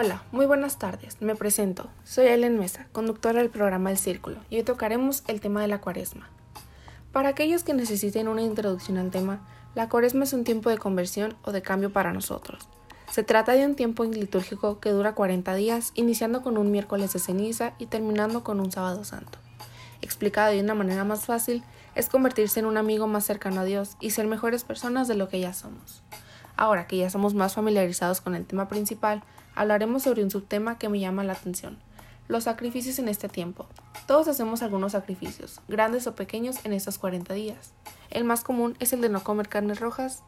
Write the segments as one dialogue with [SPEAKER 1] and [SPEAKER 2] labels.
[SPEAKER 1] Hola, muy buenas tardes. Me presento. Soy Ellen Mesa, conductora del programa El Círculo, y hoy tocaremos el tema de la cuaresma. Para aquellos que necesiten una introducción al tema, la cuaresma es un tiempo de conversión o de cambio para nosotros. Se trata de un tiempo litúrgico que dura 40 días, iniciando con un miércoles de ceniza y terminando con un sábado santo. Explicado de una manera más fácil, es convertirse en un amigo más cercano a Dios y ser mejores personas de lo que ya somos. Ahora que ya somos más familiarizados con el tema principal, hablaremos sobre un subtema que me llama la atención, los sacrificios en este tiempo. Todos hacemos algunos sacrificios, grandes o pequeños, en estos 40 días. El más común es el de no comer carnes rojas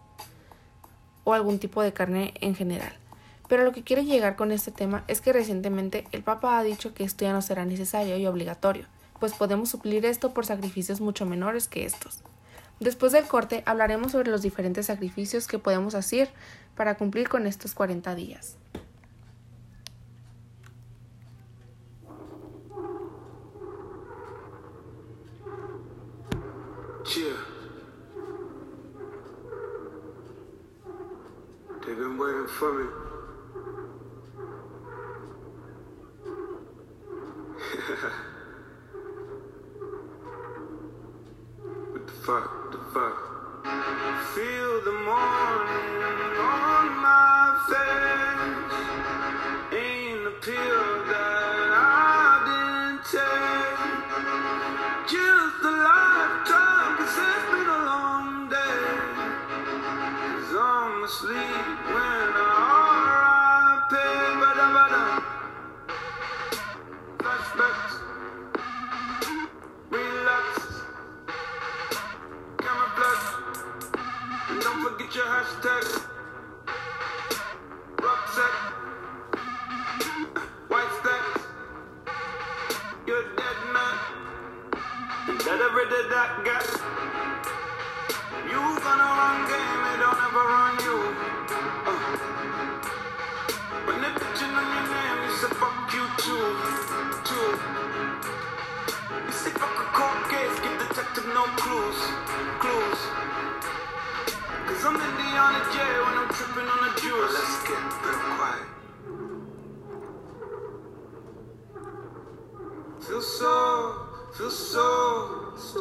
[SPEAKER 1] o algún tipo de carne en general. Pero lo que quiero llegar con este tema es que recientemente el Papa ha dicho que esto ya no será necesario y obligatorio, pues podemos suplir esto por sacrificios mucho menores que estos. Después del corte hablaremos sobre los diferentes sacrificios que podemos hacer para cumplir con estos 40 días.
[SPEAKER 2] but feel the morning. I'm when I'm tripping on the juice. Let's get real quiet. Feel so, feel so, so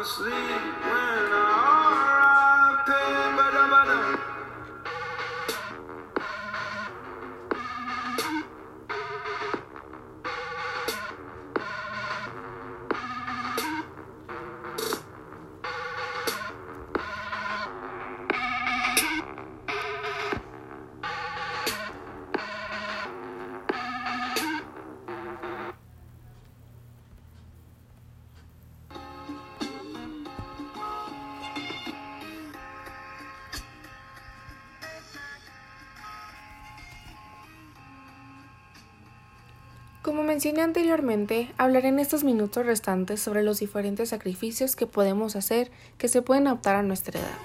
[SPEAKER 2] asleep
[SPEAKER 1] Como mencioné anteriormente, hablaré en estos minutos restantes sobre los diferentes sacrificios que podemos hacer que se pueden adaptar a nuestra edad.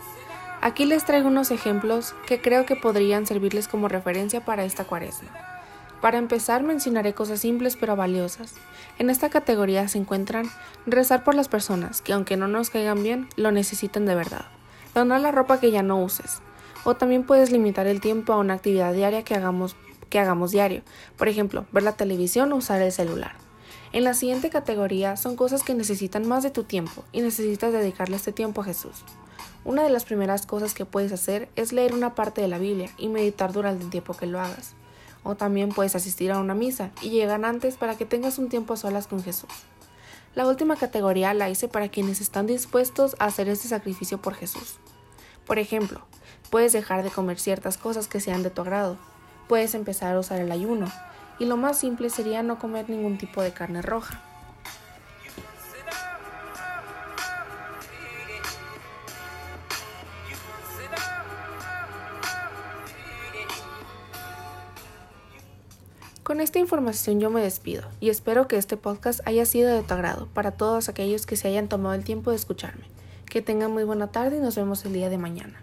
[SPEAKER 1] Aquí les traigo unos ejemplos que creo que podrían servirles como referencia para esta cuaresma. Para empezar mencionaré cosas simples pero valiosas. En esta categoría se encuentran rezar por las personas que aunque no nos caigan bien, lo necesitan de verdad. Donar la ropa que ya no uses. O también puedes limitar el tiempo a una actividad diaria que hagamos que hagamos diario, por ejemplo, ver la televisión o usar el celular. En la siguiente categoría son cosas que necesitan más de tu tiempo y necesitas dedicarle este tiempo a Jesús. Una de las primeras cosas que puedes hacer es leer una parte de la Biblia y meditar durante el tiempo que lo hagas. O también puedes asistir a una misa y llegar antes para que tengas un tiempo a solas con Jesús. La última categoría la hice para quienes están dispuestos a hacer este sacrificio por Jesús. Por ejemplo, puedes dejar de comer ciertas cosas que sean de tu agrado, puedes empezar a usar el ayuno, y lo más simple sería no comer ningún tipo de carne roja. Con esta información yo me despido y espero que este podcast haya sido de tu agrado para todos aquellos que se hayan tomado el tiempo de escucharme. Que tengan muy buena tarde y nos vemos el día de mañana.